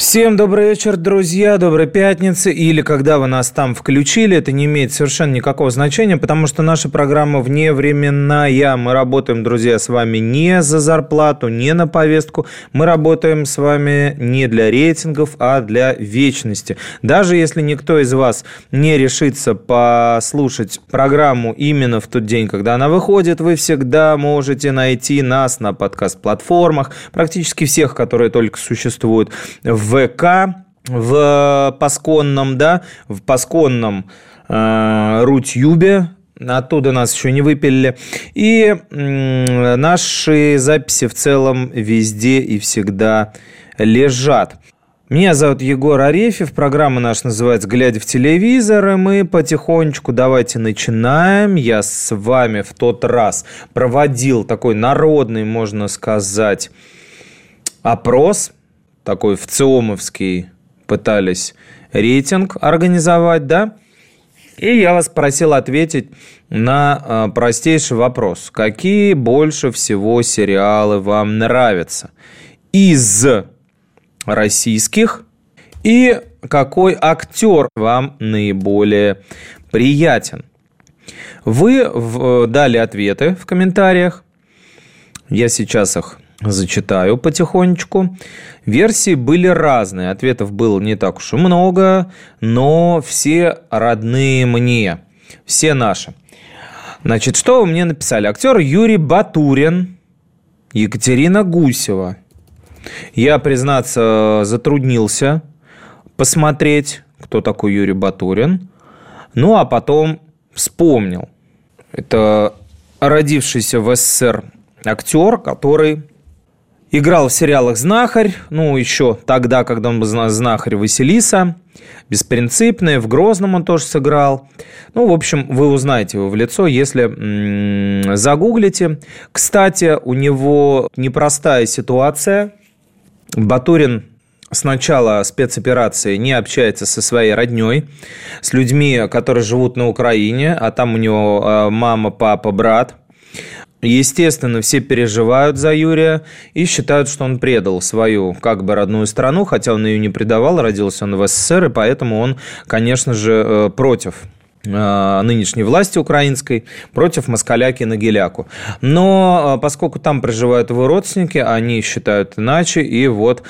Всем добрый вечер, друзья, доброй пятницы. Или когда вы нас там включили, это не имеет совершенно никакого значения, потому что наша программа вневременная. Мы работаем, друзья, с вами не за зарплату, не на повестку. Мы работаем с вами не для рейтингов, а для вечности. Даже если никто из вас не решится послушать программу именно в тот день, когда она выходит, вы всегда можете найти нас на подкаст-платформах, практически всех, которые только существуют в ВК в Пасконном, да, в Пасконном э, Рутюбе, Оттуда нас еще не выпилили. И наши записи в целом везде и всегда лежат. Меня зовут Егор Арефьев, программа наша называется «Глядя в телевизор», и мы потихонечку давайте начинаем. Я с вами в тот раз проводил такой народный, можно сказать, опрос – такой в ЦИОМовский пытались рейтинг организовать, да? И я вас просил ответить на а, простейший вопрос. Какие больше всего сериалы вам нравятся? Из российских и какой актер вам наиболее приятен? Вы дали ответы в комментариях. Я сейчас их зачитаю потихонечку. Версии были разные, ответов было не так уж и много, но все родные мне, все наши. Значит, что вы мне написали? Актер Юрий Батурин, Екатерина Гусева. Я, признаться, затруднился посмотреть, кто такой Юрий Батурин. Ну, а потом вспомнил. Это родившийся в СССР актер, который Играл в сериалах «Знахарь», ну, еще тогда, когда он был «Знахарь Василиса», «Беспринципный», в «Грозном» он тоже сыграл. Ну, в общем, вы узнаете его в лицо, если загуглите. Кстати, у него непростая ситуация. Батурин с начала спецоперации не общается со своей родней, с людьми, которые живут на Украине, а там у него э, мама, папа, брат. Естественно, все переживают за Юрия и считают, что он предал свою как бы родную страну, хотя он ее не предавал, родился он в СССР, и поэтому он, конечно же, э, против э, нынешней власти украинской против москаляки Нагиляку. Но э, поскольку там проживают его родственники, они считают иначе, и вот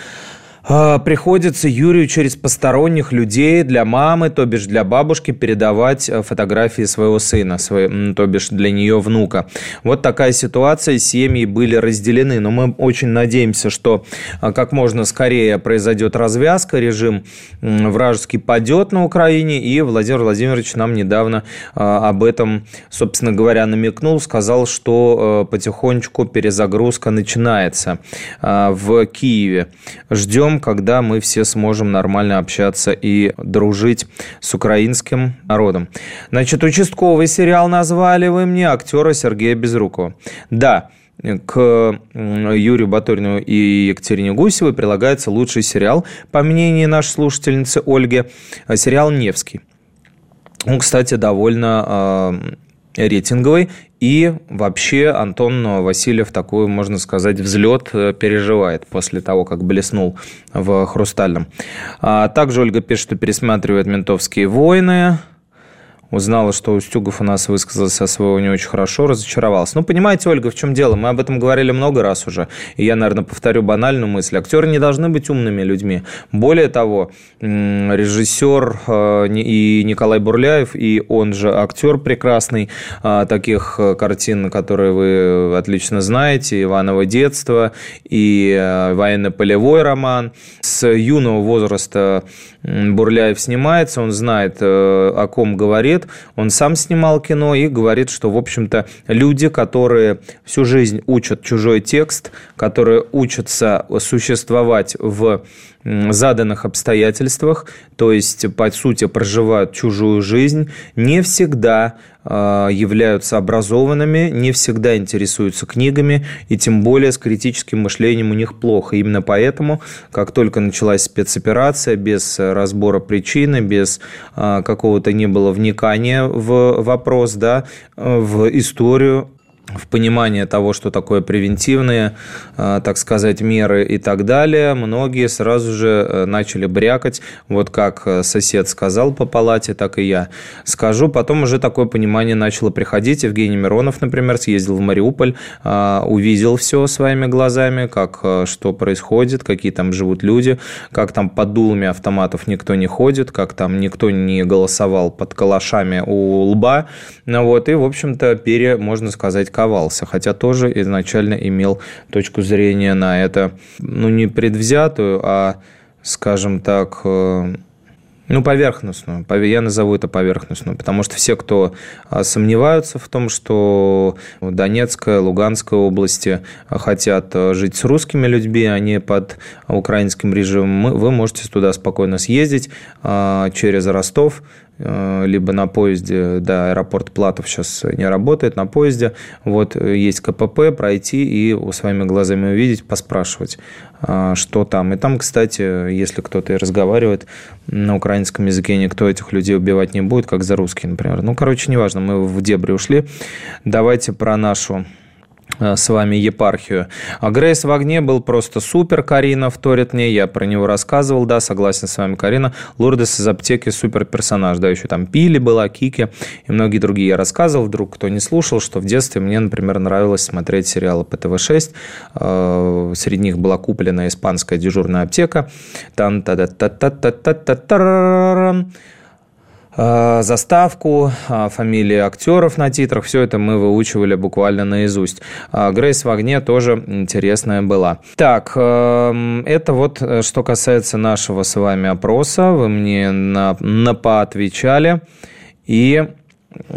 приходится Юрию через посторонних людей для мамы, то бишь для бабушки, передавать э, фотографии своего сына, свой, то бишь для нее внука. Вот такая ситуация, семьи были разделены, но мы очень надеемся, что э, как можно скорее произойдет развязка, режим вражеский падет на Украине, и Владимир Владимирович нам недавно э, об этом, собственно говоря, намекнул, сказал, что потихонечку перезагрузка начинается в Киеве. Ждем ждем, когда мы все сможем нормально общаться и дружить с украинским народом. Значит, участковый сериал назвали вы мне актера Сергея Безрукова. Да, к Юрию Батурину и Екатерине Гусевой прилагается лучший сериал, по мнению нашей слушательницы Ольги, сериал «Невский». Он, кстати, довольно а, рейтинговый. И вообще Антон Васильев такой, можно сказать, взлет э, переживает после того, как блеснул в «Хрустальном». А также Ольга пишет, что пересматривает «Ментовские войны», узнала, что Устюгов у нас высказался о своего не очень хорошо, разочаровался. Ну, понимаете, Ольга, в чем дело? Мы об этом говорили много раз уже. И я, наверное, повторю банальную мысль. Актеры не должны быть умными людьми. Более того, режиссер э, и Николай Бурляев, и он же актер прекрасный э, таких э, картин, которые вы отлично знаете, «Иваново детство» и «Военно-полевой роман». С юного возраста Бурляев снимается, он знает, о ком говорит, лет. Он сам снимал кино и говорит, что, в общем-то, люди, которые всю жизнь учат чужой текст, которые учатся существовать в заданных обстоятельствах, то есть, по сути, проживают чужую жизнь, не всегда а, являются образованными, не всегда интересуются книгами, и тем более с критическим мышлением у них плохо. Именно поэтому, как только началась спецоперация, без разбора причины, без а, какого-то не было вникания в вопрос, да, в историю, в понимание того, что такое превентивные, а, так сказать, меры и так далее, многие сразу же э, начали брякать, вот как э, сосед сказал по палате, так и я скажу. Потом уже такое понимание начало приходить. Евгений Миронов, например, съездил в Мариуполь, увидел все своими глазами, как э, что происходит, какие там живут люди, как там под дулами автоматов никто не ходит, как там никто не голосовал под калашами у лба. Ну вот, и, в общем-то, пере, можно сказать, ковался, хотя тоже изначально имел точку зрения на это, ну, не предвзятую, а, скажем так, э, ну, поверхностную. Я назову это поверхностную, потому что все, кто а, сомневаются в том, что Донецкая, Луганская области хотят э, жить с русскими людьми, а не под украинским режимом, вы можете туда спокойно съездить а, через Ростов, либо на поезде, да, аэропорт Платов сейчас не работает, на поезде, вот есть КПП, пройти и своими глазами увидеть, поспрашивать, э, что там. И там, кстати, если кто-то и разговаривает на украинском языке, никто этих людей убивать не будет, как за русский, например. Ну, короче, неважно, мы в дебри ушли. Давайте про нашу Э, Э, с вами епархию. Агресс в огне» был просто супер, Карина вторит мне, я про него рассказывал, да, согласен с вами, Карина. Лурдес из аптеки супер персонаж, да, еще там Пили была, Кики и многие другие. Я рассказывал, вдруг кто не слушал, что в детстве мне, например, нравилось смотреть сериалы по ТВ-6, э, среди них была куплена испанская дежурная аптека, там та та та та та та та Э, заставку, э, фамилии актеров на титрах, все это мы выучивали буквально наизусть. Э, Грейс в огне тоже интересная была. Так, это вот что касается нашего с вами опроса. Вы мне на, на поотвечали. И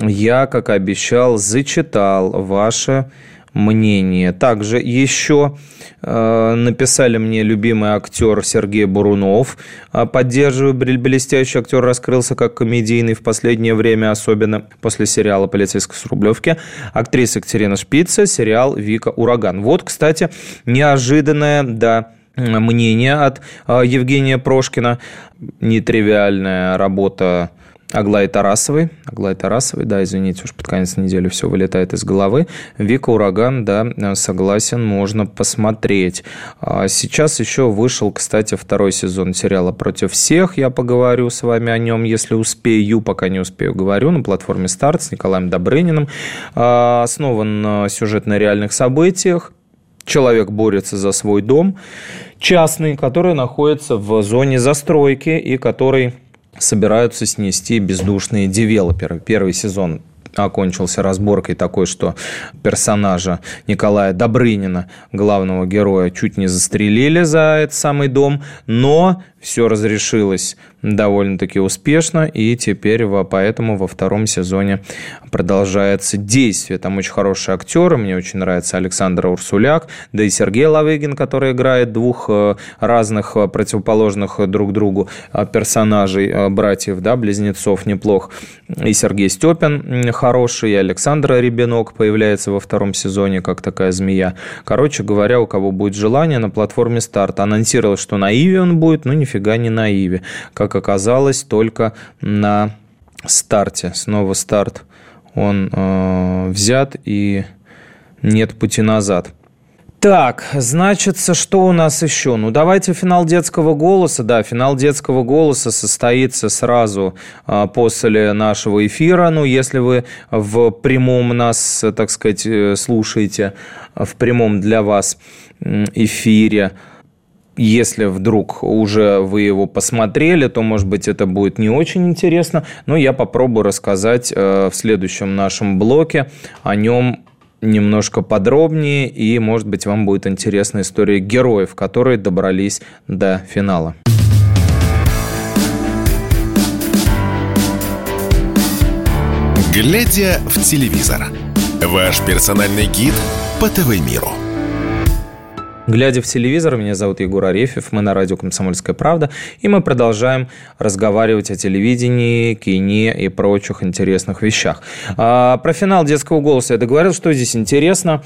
я, как обещал, зачитал ваше мнение. Также еще э, написали мне любимый актер Сергей Бурунов. Э, поддерживаю, блестящий актер раскрылся как комедийный в последнее время, особенно после сериала «Полицейская с Рублевки». Актриса Екатерина Шпица, сериал «Вика Ураган». Вот, кстати, неожиданное, да, мнение от э, Евгения Прошкина. Нетривиальная работа Аглаи Тарасовой. Аглаи Тарасовой, да, извините, уж под конец недели все вылетает из головы. Вика Ураган, да, согласен, можно посмотреть. А сейчас еще вышел, кстати, второй сезон сериала «Против всех». Я поговорю с вами о нем, если успею, пока не успею, говорю, на платформе «Старт» с Николаем Добрыниным. А, основан сюжет на реальных событиях. Человек борется за свой дом частный, который находится в зоне застройки и который собираются снести бездушные девелоперы. Первый сезон окончился разборкой такой, что персонажа Николая Добрынина, главного героя, чуть не застрелили за этот самый дом, но все разрешилось довольно-таки успешно, и теперь поэтому во втором сезоне продолжается действие. Там очень хорошие актеры, мне очень нравится Александр Урсуляк, да и Сергей Лавыгин, который играет двух э, разных э, противоположных друг другу э, персонажей, братьев, да, близнецов, неплох. И Сергей Степин хороший, и Александр Ребенок появляется во втором сезоне, как такая змея. Короче говоря, у кого будет желание, на платформе старт анонсировал, что на Иве он будет, но нифига не на Иве. Как оказалось, только на старте. Снова старт он э, взят и нет пути назад. Так, значится, что у нас еще? Ну, давайте финал детского голоса. Да, финал детского голоса состоится сразу а, после нашего эфира. Ну, если вы в прямом нас, так сказать, э, слушаете, в прямом для вас эфире, если вдруг уже вы его посмотрели, то, может быть, это будет не очень интересно, но я попробую рассказать э, в следующем нашем блоке о нем немножко подробнее, и, может быть, вам будет интересна история героев, которые добрались до финала. Глядя в телевизор. Ваш персональный гид по ТВ-миру. Глядя в телевизор, меня зовут Егор Арефьев, мы на радио «Комсомольская правда», и мы продолжаем разговаривать о телевидении, кине и прочих интересных вещах. А, про финал «Детского голоса» я договорил, что здесь интересно.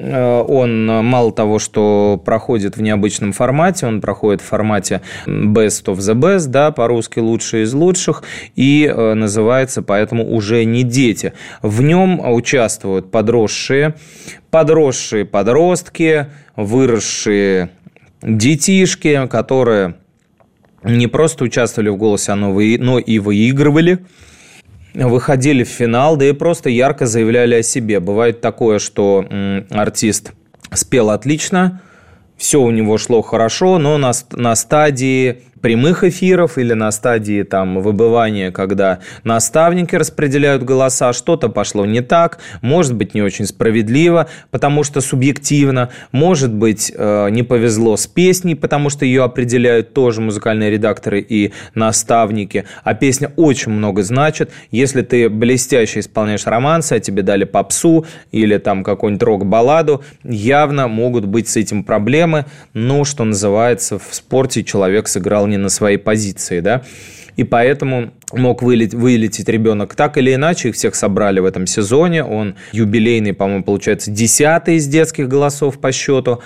Э, он мало того, что проходит в необычном формате, он проходит в формате Best of the Best, да, по-русски «Лучшие из лучших», и э, называется поэтому «Уже не дети». В нем участвуют подросшие, подросшие подростки, выросшие детишки, которые не просто участвовали в «Голосе», но и выигрывали выходили в финал, да и просто ярко заявляли о себе. Бывает такое, что артист спел отлично, все у него шло хорошо, но на, на стадии прямых эфиров или на стадии там выбывания, когда наставники распределяют голоса, что-то пошло не так, может быть не очень справедливо, потому что субъективно, может быть э, не повезло с песней, потому что ее определяют тоже музыкальные редакторы и наставники, а песня очень много значит, если ты блестяще исполняешь романсы, а тебе дали попсу или там какой-нибудь рок-балладу, явно могут быть с этим проблемы, но, что называется, в спорте человек сыграл не на своей позиции, да, и поэтому мог вылет, вылететь ребенок так или иначе. Их всех собрали в этом сезоне. Он юбилейный, по-моему, получается, десятый из детских голосов по счету.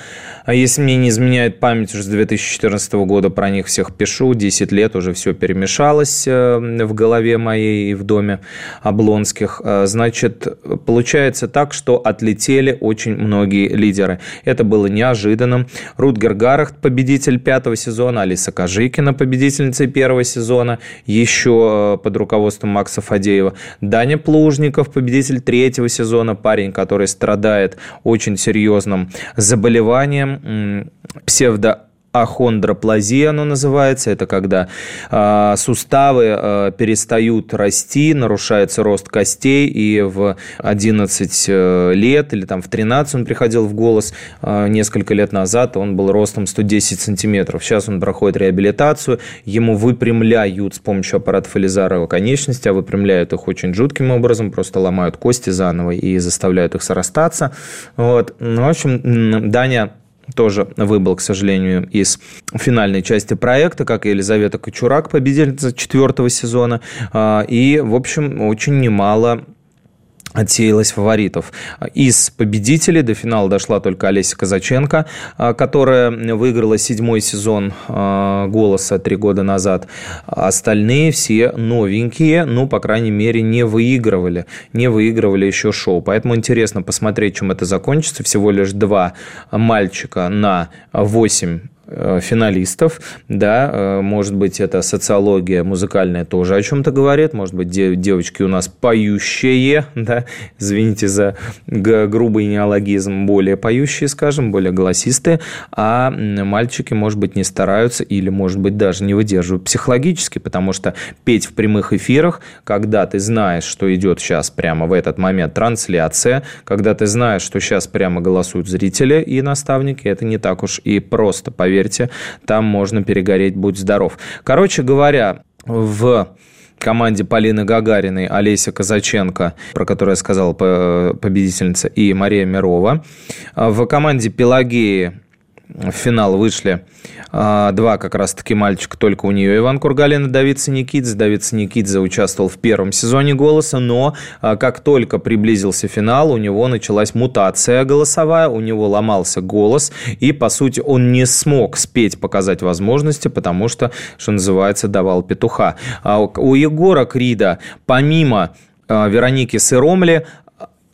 А если мне не изменяет память, уже с 2014 года про них всех пишу. 10 лет уже все перемешалось э, в голове моей и в доме Облонских. Э, значит, получается так, что отлетели очень многие лидеры. Это было неожиданным. Рутгер Гарахт, победитель пятого сезона, Алиса Кожикина, победительница первого сезона, еще под руководством Макса Фадеева. Даня Плужников, победитель третьего сезона, парень, который страдает очень серьезным заболеванием, псевдо ахондроплазия оно называется. Это когда э, суставы э, перестают расти, нарушается рост костей, и в 11 э, лет или там в 13 он приходил в голос э, несколько лет назад, он был ростом 110 сантиметров. Сейчас он проходит реабилитацию, ему выпрямляют с помощью аппаратов Элизарова конечности, а выпрямляют их очень жутким образом, просто ломают кости заново и заставляют их срастаться. Вот. Ну, в общем, Даня тоже выбыл, к сожалению, из финальной части проекта, как и Елизавета Кочурак, победительница четвертого сезона. А, и, в общем, очень немало отсеялась фаворитов. Из победителей до финала дошла только Олеся Казаченко, а, которая выиграла седьмой сезон а, «Голоса» три года назад. Остальные все новенькие, ну, по крайней мере, не выигрывали. Не выигрывали еще шоу. Поэтому интересно посмотреть, чем это закончится. Всего лишь два мальчика на восемь финалистов, да, э, может быть, это социология музыкальная тоже о чем-то говорит, может быть, девочки у нас поющие, да, извините за грубый неологизм, более поющие, скажем, более голосистые, а мальчики, может быть, не стараются или, может быть, даже не выдерживают психологически, потому что петь в прямых эфирах, когда ты знаешь, что идет сейчас прямо в этот момент трансляция, когда ты знаешь, что сейчас прямо голосуют зрители и наставники, это не так уж и просто, поверь поверьте, там можно перегореть, будь здоров. Короче говоря, в команде Полины Гагариной, Олеся Казаченко, про которую я сказал, победительница, и Мария Мирова. В команде Пелагеи в финал вышли а, два как раз-таки мальчика, только у нее Иван Кургалин и Давид Саникидзе. Давид Саникидзе участвовал в первом сезоне «Голоса», но а, как только приблизился финал, у него началась мутация голосовая, у него ломался голос, и, по сути, он не смог спеть, показать возможности, потому что, что называется, давал петуха. А у Егора Крида, помимо Вероники Сыромли,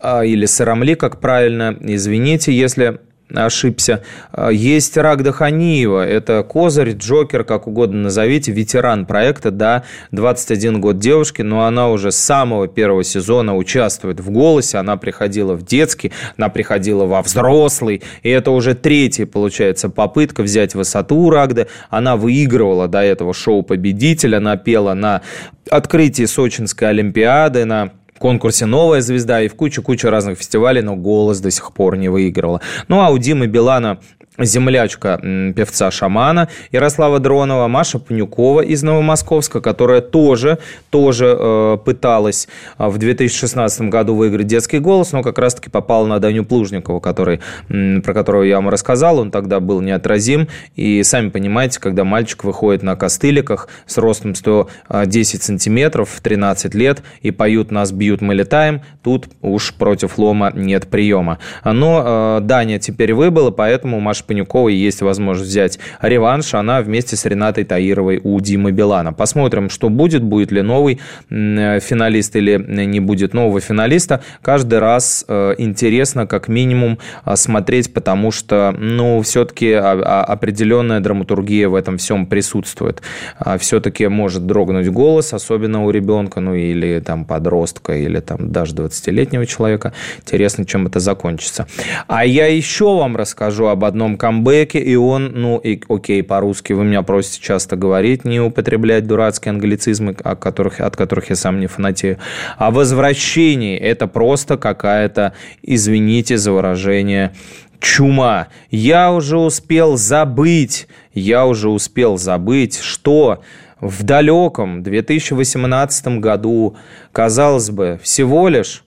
или Сыромли, как правильно, извините, если ошибся. А, есть Рак Даханиева, это козырь, джокер, как угодно назовите, ветеран проекта, да, 21 год девушки, но она уже с самого первого сезона участвует в «Голосе», она приходила в детский, она приходила во взрослый, и это уже третья, получается, попытка взять высоту Рагды, она выигрывала до этого шоу «Победитель», она пела на открытии Сочинской Олимпиады, на конкурсе «Новая звезда» и в кучу-кучу разных фестивалей, но «Голос» до сих пор не выигрывала. Ну, а у Димы Билана землячка певца-шамана Ярослава Дронова, Маша Панюкова из Новомосковска, которая тоже, тоже э, пыталась э, в 2016 году выиграть детский голос, но как раз-таки попала на Даню Плужникова, который, про которого я вам рассказал, он тогда был неотразим, и сами понимаете, когда мальчик выходит на костыликах с ростом 110 сантиметров в 13 лет и поют «Нас бьют, мы летаем», тут уж против лома нет приема. Но э, Даня теперь выбыла, поэтому Маша Панюковой есть возможность взять реванш. Она вместе с Ренатой Таировой у Димы Билана. Посмотрим, что будет, будет ли новый финалист или не будет нового финалиста. Каждый раз э, интересно, как минимум, э, смотреть, потому что, ну, все-таки определенная драматургия в этом всем присутствует. А все-таки может дрогнуть голос, особенно у ребенка, ну, или там подростка, или там даже 20-летнего человека. Интересно, чем это закончится. А я еще вам расскажу об одном камбэке, и он, ну, и, окей, по-русски вы меня просите часто говорить, не употреблять дурацкие англицизмы, от которых, от которых я сам не фанатею. А возвращение – это просто какая-то, извините за выражение, чума. Я уже успел забыть, я уже успел забыть, что в далеком 2018 году, казалось бы, всего лишь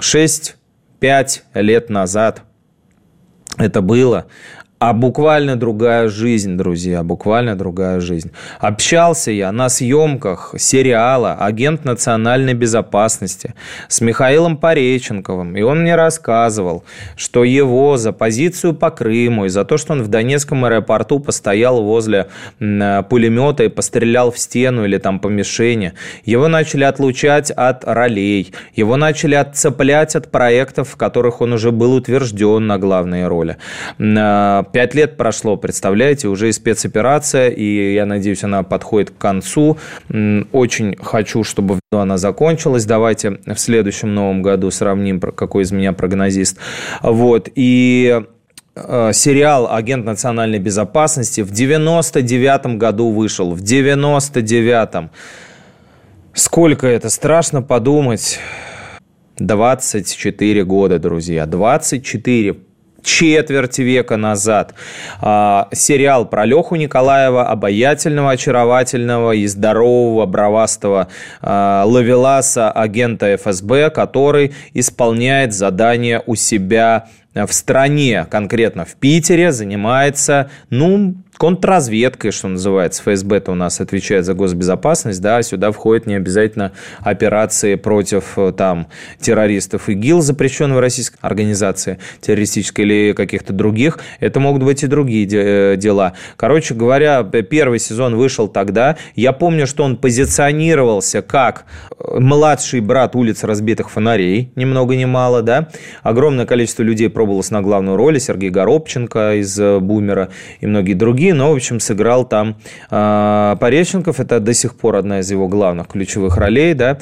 6-5 лет назад это было а буквально другая жизнь, друзья, буквально другая жизнь. Общался я на съемках сериала «Агент национальной безопасности» с Михаилом Пореченковым, и он мне рассказывал, что его за позицию по Крыму и за то, что он в Донецком аэропорту постоял возле пулемета и пострелял в стену или там по мишени, его начали отлучать от ролей, его начали отцеплять от проектов, в которых он уже был утвержден на главные роли Пять лет прошло, представляете, уже и спецоперация, и я надеюсь, она подходит к концу. Очень хочу, чтобы она закончилась. Давайте в следующем новом году сравним, какой из меня прогнозист. Вот, и э, сериал «Агент национальной безопасности» в 99 году вышел. В 99-м. Сколько это? Страшно подумать. 24 года, друзья. 24 четверть века назад. А, сериал про Леху Николаева, обаятельного, очаровательного и здорового, бравастого а, лавеласа, агента ФСБ, который исполняет задание у себя в стране, конкретно в Питере, занимается, ну, контрразведкой, что называется. ФСБ-то у нас отвечает за госбезопасность, да, сюда входят не обязательно операции против э, там террористов ИГИЛ, запрещенной в российской организации террористической или каких-то других. Это могут быть и другие э, дела. Короче говоря, первый сезон вышел тогда. Я помню, что он позиционировался как э, младший брат улиц разбитых фонарей, ни много ни мало, да. Огромное количество людей пробовалось на главную роль, Сергей Горобченко из «Бумера» и многие другие другие, но, в общем, сыграл там э, Пореченков. Это до сих пор одна из его главных ключевых ролей, да.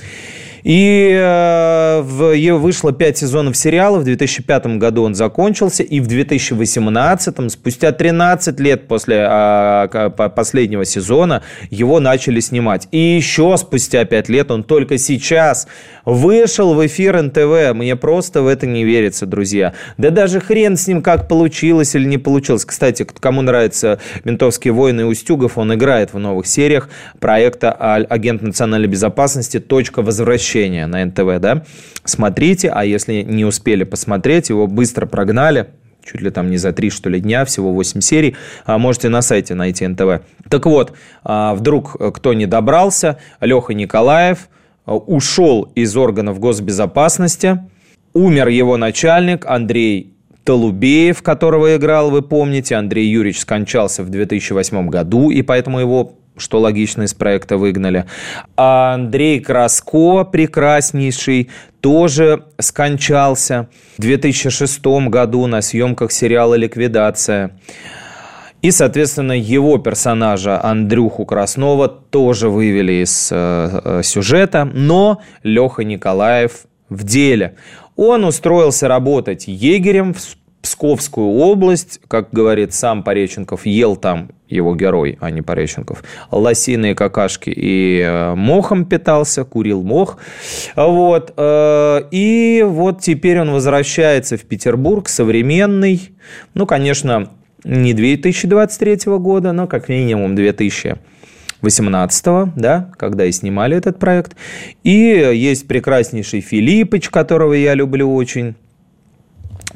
И э, в, вышло 5 сезонов сериала, в 2005 году он закончился, и в 2018, спустя 13 лет после э, последнего сезона, его начали снимать. И еще спустя 5 лет он только сейчас вышел в эфир НТВ. Мне просто в это не верится, друзья. Да даже хрен с ним, как получилось или не получилось. Кстати, кому нравятся «Ментовские войны» Устюгов, он играет в новых сериях проекта «Агент национальной безопасности. Точка возвращения» возвращение на НТВ, да, смотрите, а если не успели посмотреть, его быстро прогнали, чуть ли там не за три, что ли, дня, всего 8 серий, а можете на сайте найти НТВ. Так вот, а, вдруг кто не добрался, Леха Николаев а, ушел из органов госбезопасности, умер его начальник Андрей Толубеев, которого играл, вы помните, Андрей Юрьевич скончался в 2008 году, и поэтому его что логично, из проекта выгнали. А Андрей Краско, прекраснейший, тоже скончался в 2006 году на съемках сериала «Ликвидация». И, соответственно, его персонажа Андрюху Краснова тоже вывели из э, э сюжета, но Леха Николаев в деле. Он устроился работать егерем в Псковскую область, как говорит сам Пореченков, ел там его герой, а не Пореченков, лосиные какашки и э, мохом питался, курил мох. Вот. Э, и вот теперь он возвращается в Петербург, современный. Ну, конечно, не 2023 года, но как минимум 2018, да, когда и снимали этот проект. И есть прекраснейший Филиппыч, которого я люблю очень,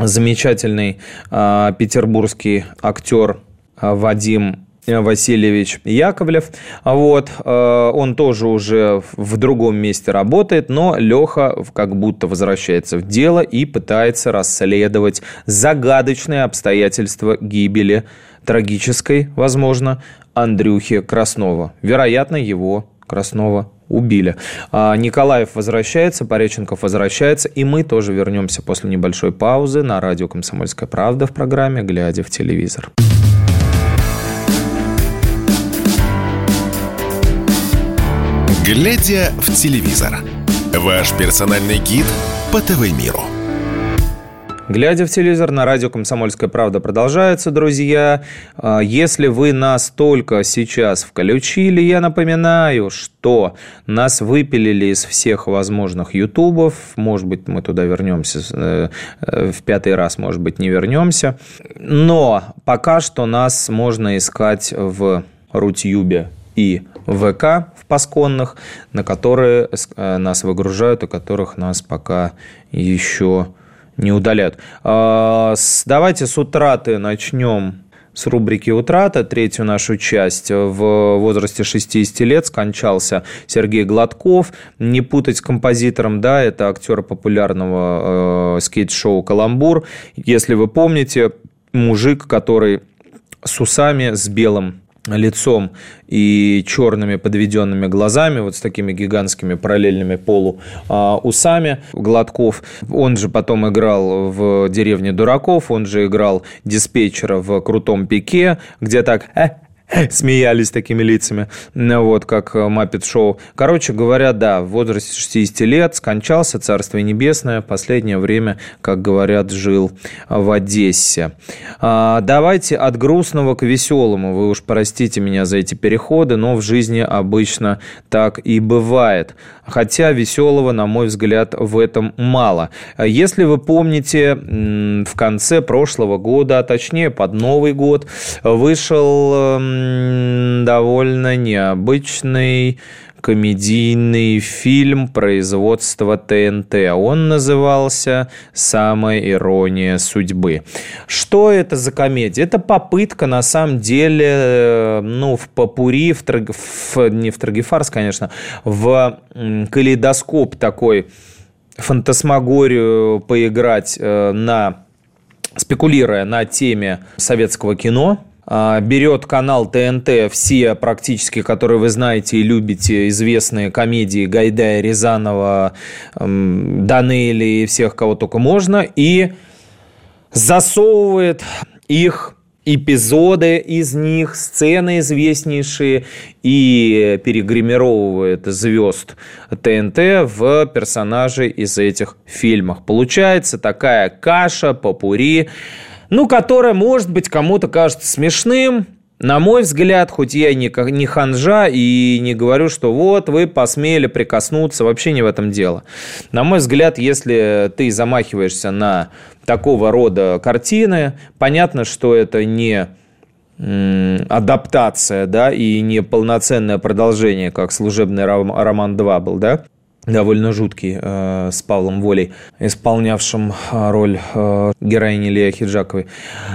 замечательный э, петербургский актер э, Вадим Васильевич Яковлев. Вот, э, он тоже уже в другом месте работает, но Леха как будто возвращается в дело и пытается расследовать загадочные обстоятельства гибели трагической, возможно, Андрюхи Краснова. Вероятно, его Краснова убили. А Николаев возвращается, Пореченков возвращается, и мы тоже вернемся после небольшой паузы на радио «Комсомольская правда» в программе «Глядя в телевизор». Глядя в телевизор. Ваш персональный гид по ТВ-миру. Глядя в телевизор, на радио «Комсомольская правда» продолжается, друзья. А, если вы нас только сейчас включили, я напоминаю, что нас выпилили из всех возможных ютубов. Может быть, мы туда вернемся э, э, в пятый раз, может быть, не вернемся. Но пока что нас можно искать в Рутюбе и ВК в пасконных, на которые э, нас выгружают, и которых нас пока еще не удаляют. А, давайте с утраты начнем с рубрики «Утрата», третью нашу часть. В возрасте 60 лет скончался Сергей Гладков. Не путать с композитором, да, это актер популярного э, скейт-шоу «Каламбур». Если вы помните, мужик, который с усами, с белым лицом и черными подведенными глазами, вот с такими гигантскими параллельными полу а, усами Гладков. Он же потом играл в «Деревне дураков», он же играл диспетчера в «Крутом пике», где так э, смеялись такими лицами, ну вот, как Маппет Шоу. Короче говоря, да, в возрасте 60 лет скончался, Царствие Небесное, последнее время, как говорят, жил в Одессе. А, давайте от грустного к веселому. Вы уж простите меня за эти переходы, но в жизни обычно так и бывает. Хотя веселого, на мой взгляд, в этом мало. Если вы помните, в конце прошлого года, а точнее под Новый год, вышел довольно необычный комедийный фильм производства ТНТ. Он назывался «Самая ирония судьбы». Что это за комедия? Это попытка, на самом деле, э, ну, в попури, в, траг... в... не в трагефарс, конечно, в калейдоскоп такой фантасмагорию поиграть э, на спекулируя на теме советского кино, берет канал ТНТ все практически, которые вы знаете и любите, известные комедии Гайдая, Рязанова, Данели и всех, кого только можно, и засовывает их эпизоды из них, сцены известнейшие и перегримировывает звезд ТНТ в персонажей из этих фильмов. Получается такая каша, попури, ну, которое, может быть, кому-то кажется смешным, на мой взгляд, хоть я не, не ханжа и не говорю, что вот вы посмели прикоснуться, вообще не в этом дело. На мой взгляд, если ты замахиваешься на такого рода картины, понятно, что это не адаптация, да, и не полноценное продолжение, как «Служебный роман 2» был, да, довольно жуткий, э, с Павлом Волей, исполнявшим э, роль э, героини Лея Хиджаковой.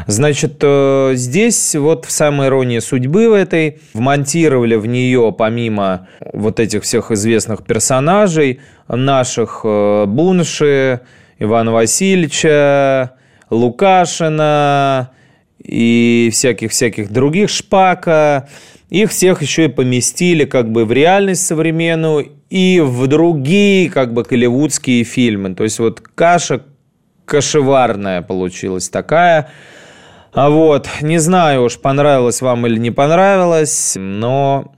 Значит, э, здесь вот в самой иронии судьбы в этой вмонтировали в нее, помимо вот этих всех известных персонажей, наших э, Бунши, Ивана Васильевича, Лукашина и всяких-всяких других Шпака, их всех еще и поместили как бы в реальность современную и в другие как бы голливудские фильмы. То есть вот каша кашеварная получилась такая. А вот, не знаю уж, понравилось вам или не понравилось, но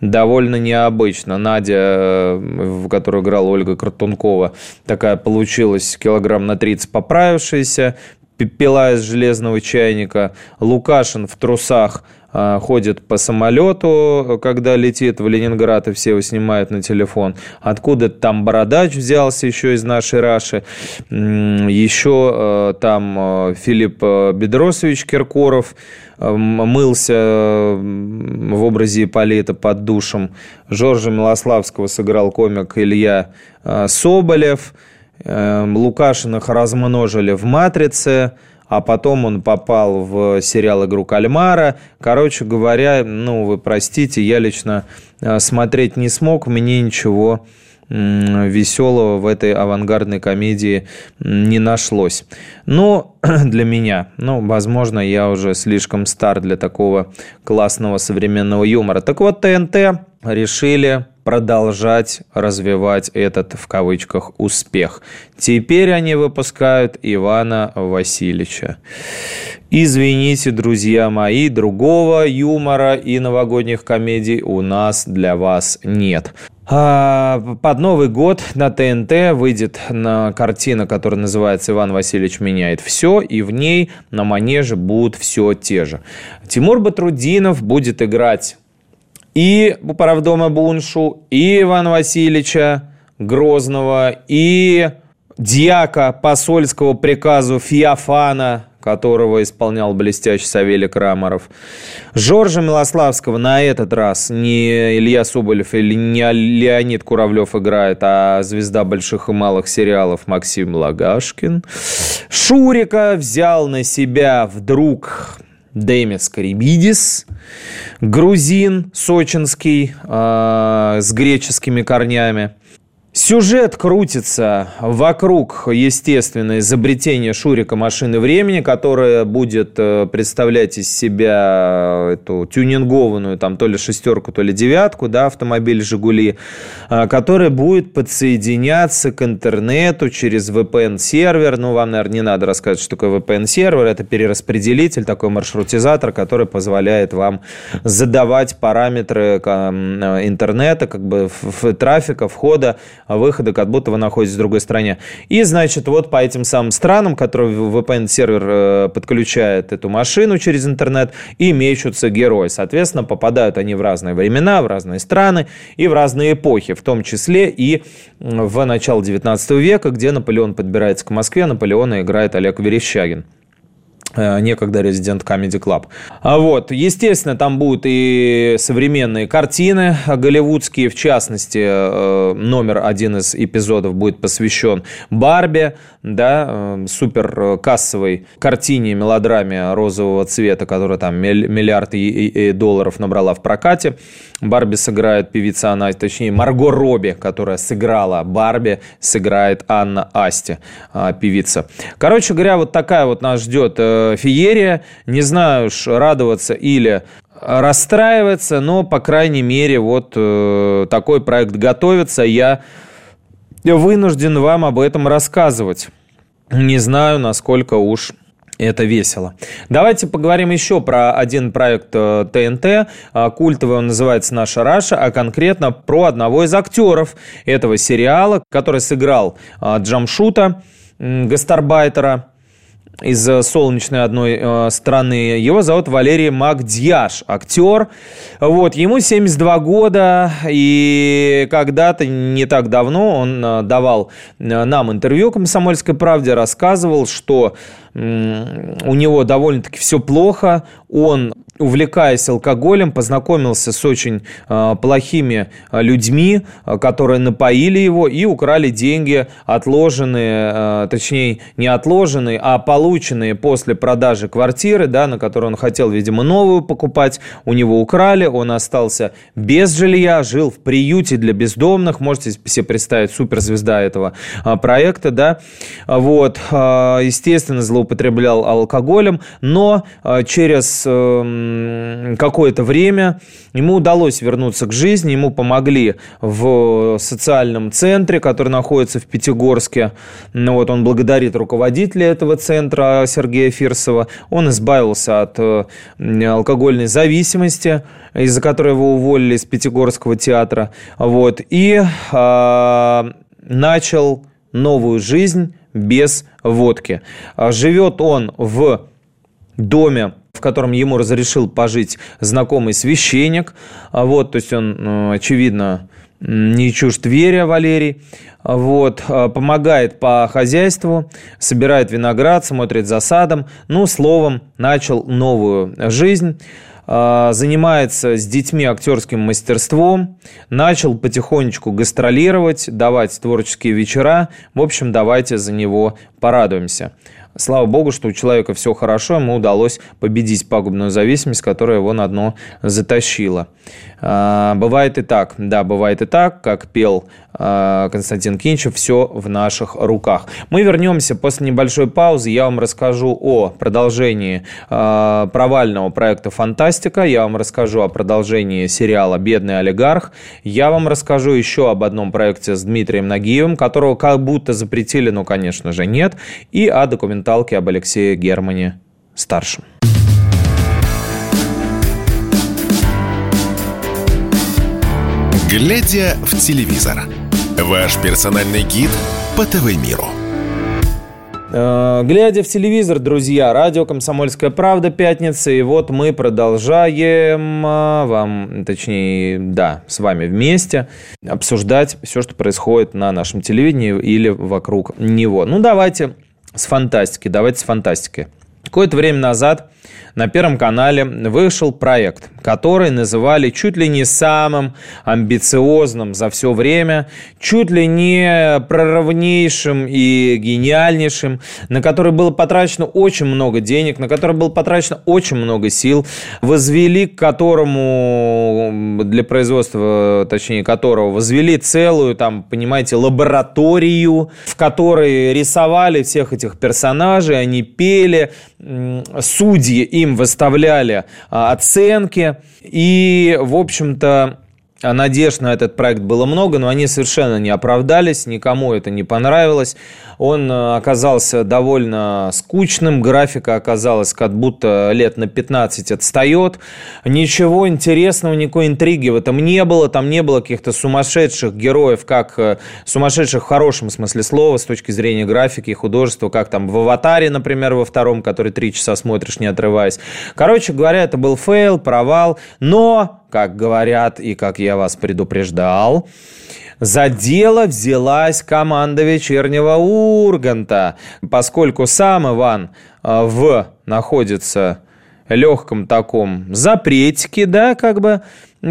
довольно необычно. Надя, в которую играла Ольга Картункова, такая получилась килограмм на 30 поправившаяся, пила из железного чайника. Лукашин в трусах а, ходит по самолету, когда летит в Ленинград, и все его снимают на телефон. Откуда там бородач взялся еще из нашей Раши. Еще э, там э, Филипп Бедросович Киркоров мылся в образе Ипполита под душем. Жоржа Милославского сыграл комик Илья Соболев. Лукашиных размножили в «Матрице» а потом он попал в сериал «Игру кальмара». Короче говоря, ну, вы простите, я лично э, смотреть не смог, мне ничего веселого в этой авангардной комедии не нашлось. Но для меня, ну, возможно, я уже слишком стар для такого классного современного юмора. Так вот, ТНТ решили продолжать развивать этот, в кавычках, успех. Теперь они выпускают Ивана Васильевича. Извините, друзья мои, другого юмора и новогодних комедий у нас для вас нет. А, под Новый год на ТНТ выйдет на картина, которая называется «Иван Васильевич меняет все», и в ней на манеже будут все те же. Тимур Батрудинов будет играть и Управдома Буншу, и Ивана Васильевича Грозного, и дьяка посольского приказу Феофана, которого исполнял блестящий Савелий Крамаров. Жоржа Милославского на этот раз не Илья Соболев или не Леонид Куравлев играет, а звезда больших и малых сериалов Максим Лагашкин. Шурика взял на себя вдруг Демис Карибидис, грузин сочинский э, с греческими корнями. Сюжет крутится вокруг, естественно, изобретения Шурика машины времени, которая будет э, представлять из себя эту тюнингованную, там, то ли шестерку, то ли девятку, да, автомобиль «Жигули», э, которая будет подсоединяться к интернету через VPN-сервер. Ну, вам, наверное, не надо рассказывать, что такое VPN-сервер. Это перераспределитель, такой маршрутизатор, который позволяет вам задавать параметры э, интернета, как бы трафика, входа выхода, как будто вы находитесь в другой стране. И, значит, вот по этим самым странам, которые VPN-сервер э, подключает эту машину через интернет, и мечутся герои. Соответственно, попадают они в разные времена, в разные страны и в разные эпохи, в том числе и в начало 19 века, где Наполеон подбирается к Москве, Наполеона играет Олег Верещагин. Э, некогда Resident Comedy Club. А вот, естественно, там будут и современные картины голливудские, в частности, э, номер один из эпизодов будет посвящен Барби, да, э, супер кассовой картине, мелодраме розового цвета, которая там миллиард долларов набрала в прокате. Барби сыграет певица она, точнее, Марго Робби, которая сыграла Барби, сыграет Анна Асти, певица. Короче говоря, вот такая вот нас ждет феерия. Не знаю уж, радоваться или расстраиваться, но, по крайней мере, вот э, такой проект готовится. Я вынужден вам об этом рассказывать. Не знаю, насколько уж это весело. Давайте поговорим еще про один проект ТНТ. Э, Культовый он называется «Наша Раша», а конкретно про одного из актеров этого сериала, который сыграл э, Джамшута, гастарбайтера из э, солнечной одной э, страны. Его зовут Валерий Макдьяш, актер. Вот, ему 72 года, и когда-то, не так давно, он э, давал э, нам интервью «Комсомольской правде», рассказывал, что у него довольно-таки все плохо, он увлекаясь алкоголем, познакомился с очень э, плохими э, людьми, э, которые напоили его и украли деньги, отложенные, э, точнее, не отложенные, а полученные после продажи квартиры, да, на которую он хотел, видимо, новую покупать. У него украли, он остался без жилья, жил в приюте для бездомных. Можете себе представить, суперзвезда этого э, проекта, да. Вот, э, естественно, злоупотреблял алкоголем, но э, через... Э, какое-то время ему удалось вернуться к жизни, ему помогли в социальном центре, который находится в Пятигорске. Ну, вот он благодарит руководителя этого центра Сергея Фирсова. Он избавился от э, алкогольной зависимости, из-за которой его уволили из Пятигорского театра. Вот, и э, начал новую жизнь без водки. Живет он в доме в котором ему разрешил пожить знакомый священник. А вот, то есть он, ну, очевидно, не чужд вере Валерий. Вот, а, помогает по хозяйству, собирает виноград, смотрит за садом. Ну, словом, начал новую жизнь а, занимается с детьми актерским мастерством, начал потихонечку гастролировать, давать творческие вечера. В общем, давайте за него порадуемся. Слава богу, что у человека все хорошо, ему удалось победить пагубную зависимость, которая его на дно затащила. А, бывает и так, да, бывает и так, как пел а, Константин Кинчев, все в наших руках. Мы вернемся после небольшой паузы, я вам расскажу о продолжении а, провального проекта «Фантастика», я вам расскажу о продолжении сериала «Бедный олигарх», я вам расскажу еще об одном проекте с Дмитрием Нагиевым, которого как будто запретили, но, конечно же, нет, и о документалке об Алексее Германе старшем. Глядя в телевизор. Ваш персональный гид по ТВ-миру. Э, глядя в телевизор, друзья, радио «Комсомольская правда» пятница, и вот мы продолжаем э, вам, точнее, да, с вами вместе обсуждать все, что происходит на нашем телевидении или вокруг него. Ну, давайте с фантастики, давайте с фантастики. Какое-то время назад на Первом канале вышел проект, который называли чуть ли не самым амбициозным за все время, чуть ли не прорывнейшим и гениальнейшим, на который было потрачено очень много денег, на который было потрачено очень много сил, возвели к которому, для производства, точнее, которого возвели целую, там, понимаете, лабораторию, в которой рисовали всех этих персонажей, они пели, судьи им выставляли а, оценки. И, в общем-то, надежд на этот проект было много, но они совершенно не оправдались, никому это не понравилось. Он э, оказался довольно скучным, графика оказалась как будто лет на 15 отстает. Ничего интересного, никакой интриги в этом не было. Там не было каких-то сумасшедших героев, как э, сумасшедших в хорошем смысле слова с точки зрения графики и художества, как там в «Аватаре», например, во втором, который три часа смотришь, не отрываясь. Короче говоря, это был фейл, провал, но, как говорят и как я вас предупреждал, за дело взялась команда вечернего Урганта, поскольку сам Иван э, в находится легком таком запретике, да, как бы,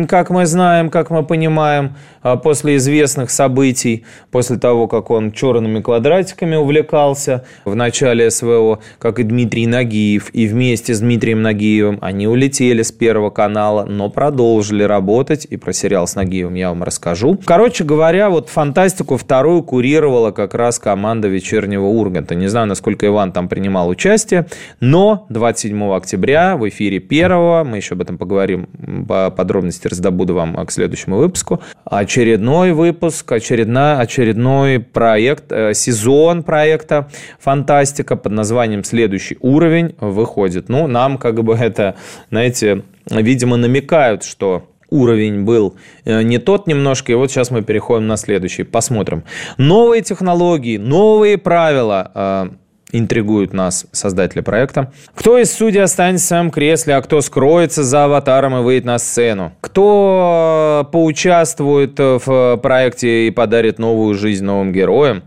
как мы знаем, как мы понимаем, а, после известных событий, после того, как он черными квадратиками увлекался в начале СВО, как и Дмитрий Нагиев, и вместе с Дмитрием Нагиевым они улетели с Первого канала, но продолжили работать, и про сериал с Нагиевым я вам расскажу. Короче говоря, вот «Фантастику» вторую курировала как раз команда «Вечернего Урганта». Не знаю, насколько Иван там принимал участие, но 27 октября в эфире первого, мы еще об этом поговорим по подробности, раздобуду вам к следующему выпуску, очередной выпуск, очередной, очередной проект, э, сезон проекта «Фантастика» под названием «Следующий уровень» выходит. Ну, нам как бы это, знаете, видимо, намекают, что уровень был э, не тот немножко, и вот сейчас мы переходим на следующий, посмотрим. Новые технологии, новые правила, э, интригуют нас создатели проекта. Кто из судей останется в своем кресле, а кто скроется за аватаром и выйдет на сцену? Кто поучаствует в проекте и подарит новую жизнь новым героям?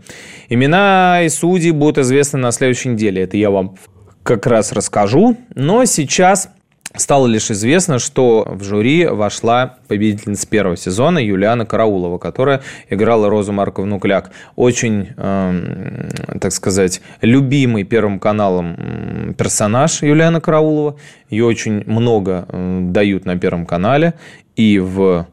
Имена и судьи будут известны на следующей неделе. Это я вам как раз расскажу. Но сейчас Стало лишь известно, что в жюри вошла победительница первого сезона Юлиана Караулова, которая играла Розу Марковну Кляк. Очень, э, так сказать, любимый Первым каналом персонаж Юлиана Караулова. Ее очень много э, дают на Первом канале. И в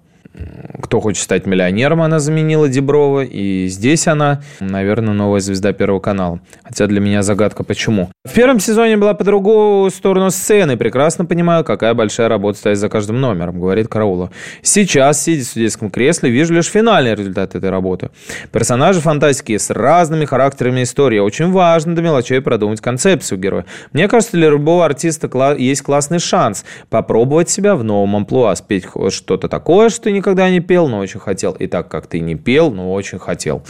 кто хочет стать миллионером, она заменила Деброва. И здесь она, наверное, новая звезда Первого канала. Хотя для меня загадка, почему. В первом сезоне была по другую сторону сцены. Прекрасно понимаю, какая большая работа стоит за каждым номером, говорит Караула. Сейчас, сидя в судейском кресле, вижу лишь финальный результат этой работы. Персонажи фантастики с разными характерами истории. Очень важно до мелочей продумать концепцию героя. Мне кажется, для любого артиста есть классный шанс попробовать себя в новом амплуа, спеть что-то такое, что никогда не пел, но очень хотел. И так как ты не пел, но очень хотел.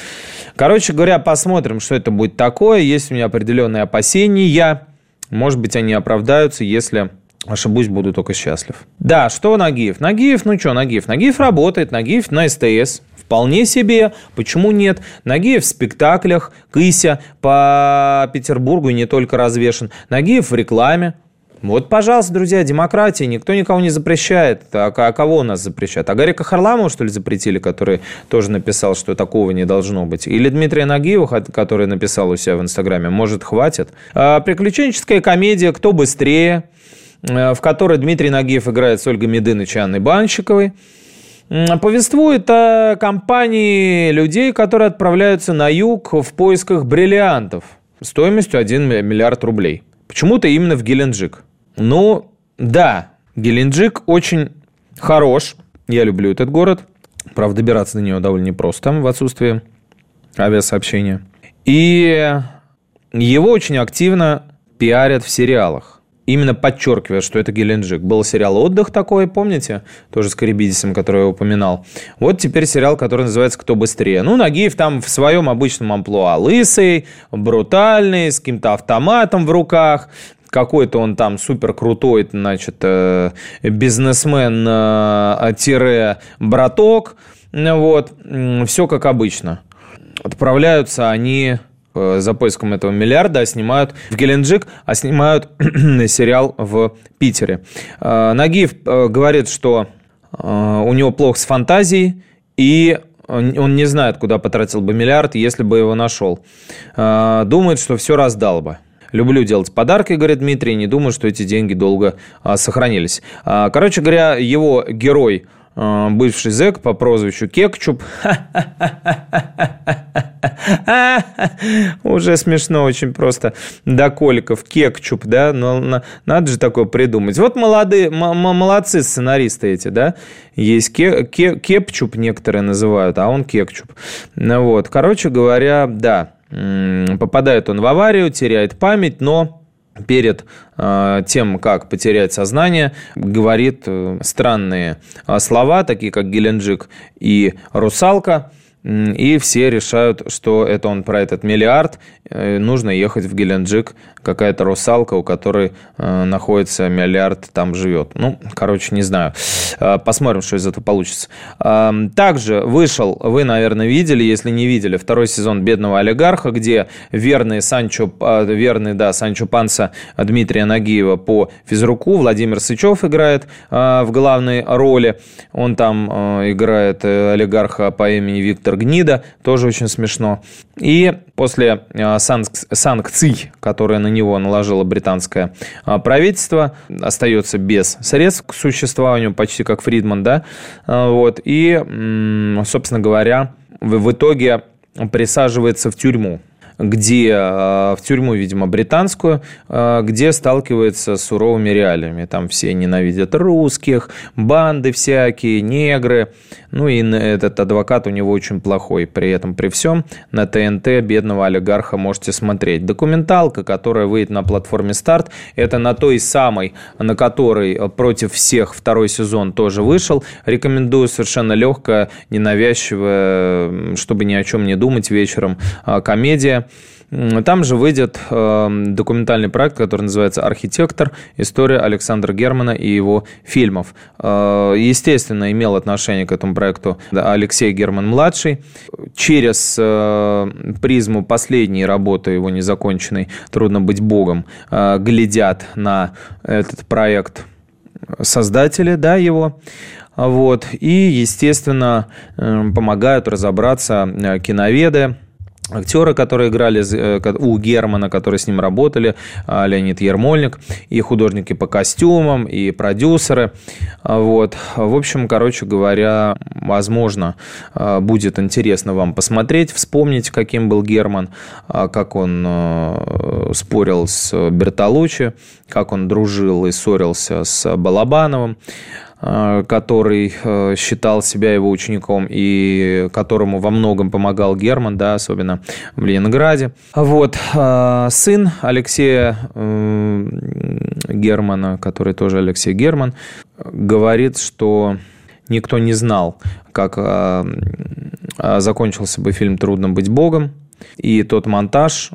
Короче говоря, посмотрим, что это будет такое. Есть у меня определенные опасения. Может быть, они оправдаются, если Ошибусь, буду только счастлив. Да, что Нагиев? Нагиев, ну что, Нагиев? Нагиев работает, Нагиев на СТС. Вполне себе. Почему нет? Нагиев в спектаклях, Кыся по Петербургу и не только развешен. Нагиев в рекламе. Вот, пожалуйста, друзья, демократия, никто никого не запрещает. А, а кого у нас запрещают? А Гарика Харламова, что ли, запретили, который тоже написал, что такого не должно быть? Или Дмитрия Нагиева, который написал у себя в Инстаграме? Может, хватит? А, приключенческая комедия «Кто быстрее», э, в которой Дмитрий Нагиев играет с Ольгой Медыныч и Анной Банщиковой повествует о компании людей, которые отправляются на юг в поисках бриллиантов стоимостью 1 миллиард рублей. Почему-то именно в Геленджик. Ну, да, Геленджик очень хорош. Я люблю этот город. Правда, добираться до него довольно непросто в отсутствии авиасообщения. И его очень активно пиарят в сериалах. Именно подчеркивая, что это Геленджик. Был сериал «Отдых» такой, помните? Тоже с Карибидисом, который я упоминал. Вот теперь сериал, который называется «Кто быстрее». Ну, Нагиев там в своем обычном амплуа. Лысый, брутальный, с каким-то автоматом в руках какой-то он там супер крутой, значит, э, бизнесмен-браток, э, вот, все как обычно. Отправляются они э, за поиском этого миллиарда, а снимают в Геленджик, а снимают сериал в Питере. Нагиев говорит, что у него плохо с фантазией, и он не знает, куда потратил бы миллиард, если бы его нашел. Думает, что все раздал бы. Люблю делать подарки, говорит Дмитрий, не думаю, что эти деньги долго а, сохранились. А, короче говоря, его герой а, бывший зэк по прозвищу Кекчуп. Уже смешно очень просто. До коликов. Кекчуп, да? Но надо же такое придумать. Вот молодые, молодцы сценаристы эти, да? Есть кепчуп некоторые называют, а он кекчуп. Ну вот. Короче говоря, да попадает он в аварию, теряет память, но перед э, тем, как потерять сознание, говорит э, странные э, слова, такие как Геленджик и Русалка, и все решают, что это он про этот миллиард, э, нужно ехать в Геленджик, какая-то русалка, у которой э, находится миллиард, там живет. Ну, короче, не знаю. Э, посмотрим, что из этого получится. Также вышел, вы, наверное, видели, если не видели, второй сезон «Бедного олигарха», где верный Санчо, верный, да, Санчо Панса Дмитрия Нагиева по физруку, Владимир Сычев играет в главной роли. Он там играет олигарха по имени Виктор Виктор Гнида, тоже очень смешно. И после а, санкций, которые на него наложило британское а, правительство, остается без средств к существованию, почти как Фридман, да, а, вот, и, собственно говоря, в итоге присаживается в тюрьму где э, в тюрьму, видимо, британскую, э, где сталкивается с суровыми реалиями. Там все ненавидят русских, банды всякие, негры. Ну и этот адвокат у него очень плохой. При этом, при всем, на ТНТ бедного олигарха можете смотреть. Документалка, которая выйдет на платформе «Старт», это на той самой, на которой против всех второй сезон тоже вышел. Рекомендую совершенно легкая, ненавязчивая, чтобы ни о чем не думать вечером, а, комедия. Там же выйдет э, документальный проект, который называется «Архитектор. История Александра Германа и его фильмов». Э, естественно, имел отношение к этому проекту Алексей Герман-младший. Через э, призму последней работы его незаконченной «Трудно быть богом» глядят на этот проект создатели да, его. Вот. И, естественно, помогают разобраться киноведы, актеры, которые играли э, у Германа, которые с ним работали, а, Леонид Ермольник, и художники по костюмам, и продюсеры. А, вот. В общем, короче говоря, возможно, а, будет интересно вам посмотреть, вспомнить, каким был Герман, как он спорил с Бертолуччи, как он дружил и ссорился с Балабановым. Э, который э, считал себя его учеником и которому во многом помогал Герман, да, особенно в Ленинграде. Вот. Э, сын Алексея Германа, который тоже Алексей Герман, говорит, что никто не знал, как закончился бы фильм «Трудно быть Богом», и тот монтаж,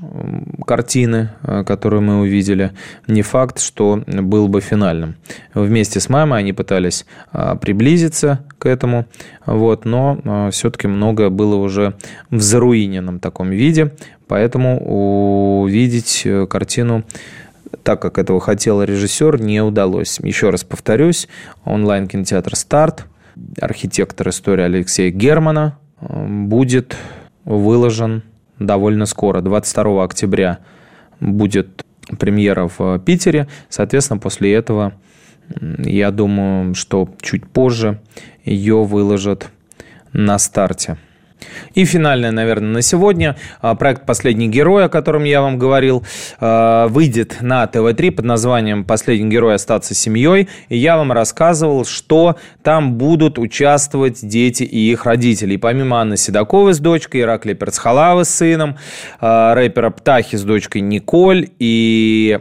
картины, э, которую мы увидели, не факт, что был бы финальным. Вместе с мамой они пытались э, приблизиться к этому, вот, но э, все-таки многое было уже в заруиненном таком виде, поэтому увидеть картину так, как этого хотел режиссер, не удалось. Еще раз повторюсь, онлайн-кинотеатр «Старт», архитектор истории Алексея Германа будет выложен довольно скоро, 22 октября будет премьера в Питере. Соответственно, после этого, я думаю, что чуть позже ее выложат на старте. И финальное, наверное, на сегодня. А, проект «Последний герой», о котором я вам говорил, а, выйдет на ТВ-3 под названием «Последний герой. Остаться семьей». И я вам рассказывал, что там будут участвовать дети и их родители. И помимо Анны Седоковой с дочкой, Ираклия Перцхалавы с сыном, а, рэпера Птахи с дочкой Николь и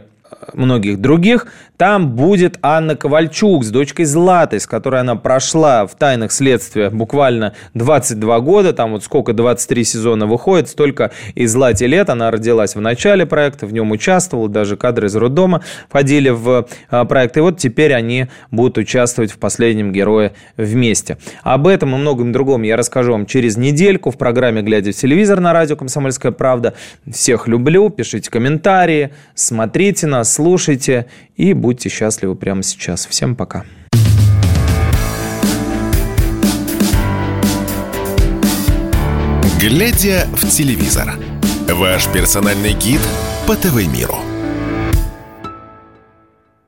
многих других, там будет Анна Ковальчук с дочкой Златой, с которой она прошла в тайных следствиях буквально 22 года. Там вот сколько, 23 сезона выходит, столько и Злате лет. Она родилась в начале проекта, в нем участвовала, даже кадры из роддома входили в а, проект. И вот теперь они будут участвовать в последнем герое вместе. Об этом и многом другом я расскажу вам через недельку в программе «Глядя в телевизор» на радио «Комсомольская правда». Всех люблю, пишите комментарии, смотрите нас, слушайте и будьте счастливы прямо сейчас. Всем пока. Глядя в телевизор. Ваш персональный гид по ТВ-миру.